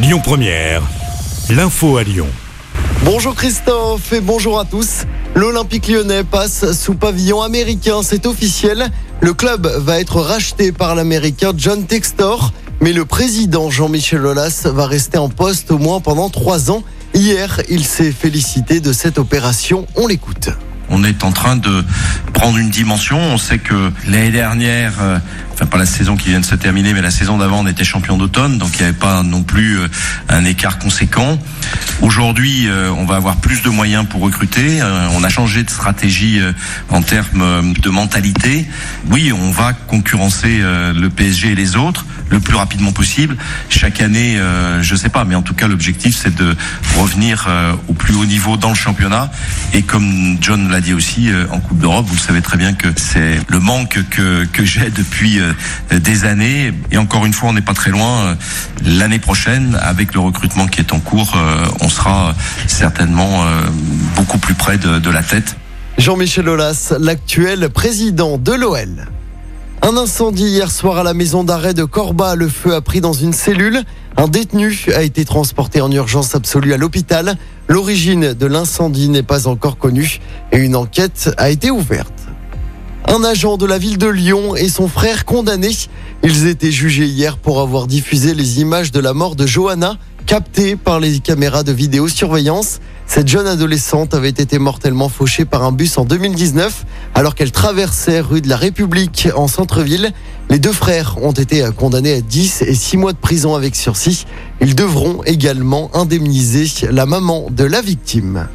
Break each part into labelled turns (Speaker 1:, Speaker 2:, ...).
Speaker 1: Lyon Première, l'info à Lyon.
Speaker 2: Bonjour Christophe et bonjour à tous. L'Olympique lyonnais passe sous pavillon américain, c'est officiel. Le club va être racheté par l'américain John Textor, mais le président Jean-Michel Aulas va rester en poste au moins pendant trois ans. Hier, il s'est félicité de cette opération. On l'écoute.
Speaker 3: On est en train de prendre une dimension. On sait que l'année dernière, euh, enfin pas la saison qui vient de se terminer, mais la saison d'avant, on était champion d'automne, donc il n'y avait pas non plus euh, un écart conséquent. Aujourd'hui, euh, on va avoir plus de moyens pour recruter. On a changé de stratégie en termes de mentalité. Oui, on va concurrencer le PSG et les autres le plus rapidement possible. Chaque année, je sais pas, mais en tout cas, l'objectif, c'est de revenir au plus haut niveau dans le championnat. Et comme John l'a dit aussi, en Coupe d'Europe, le savez très bien que c'est le manque que, j'ai depuis des années. Et encore une fois, on n'est pas très loin. L'année prochaine, avec le recrutement qui est en cours, on sera certainement beaucoup plus près de, de la tête.
Speaker 2: Jean-Michel Aulas, l'actuel président de l'OL. Un incendie hier soir à la maison d'arrêt de Corba. Le feu a pris dans une cellule. Un détenu a été transporté en urgence absolue à l'hôpital. L'origine de l'incendie n'est pas encore connue et une enquête a été ouverte. Un agent de la ville de Lyon et son frère condamnés. Ils étaient jugés hier pour avoir diffusé les images de la mort de Johanna captées par les caméras de vidéosurveillance. Cette jeune adolescente avait été mortellement fauchée par un bus en 2019 alors qu'elle traversait rue de la République en centre-ville. Les deux frères ont été condamnés à 10 et 6 mois de prison avec sursis. Ils devront également indemniser la maman de la victime.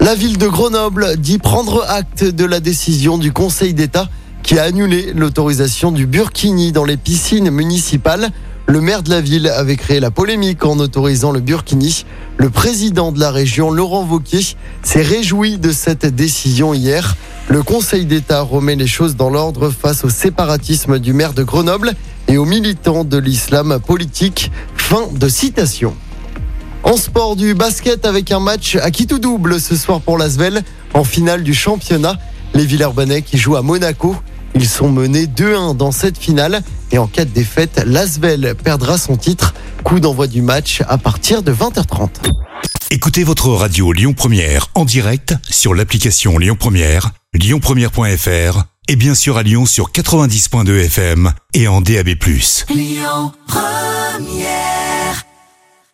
Speaker 2: La ville de Grenoble dit prendre acte de la décision du Conseil d'État qui a annulé l'autorisation du burkini dans les piscines municipales. Le maire de la ville avait créé la polémique en autorisant le burkini. Le président de la région, Laurent Wauquiez, s'est réjoui de cette décision hier. Le Conseil d'État remet les choses dans l'ordre face au séparatisme du maire de Grenoble et aux militants de l'islam politique. Fin de citation. En sport du basket avec un match à qui tout double ce soir pour l'Asvel en finale du championnat. Les Villeurbanais qui jouent à Monaco. Ils sont menés 2-1 dans cette finale et en cas de défaite, l'Asvel perdra son titre. Coup d'envoi du match à partir de 20h30.
Speaker 1: Écoutez votre radio Lyon Première en direct sur l'application Lyon Première, lyonpremière.fr et bien sûr à Lyon sur 90.2 FM et en DAB+. Lyon Première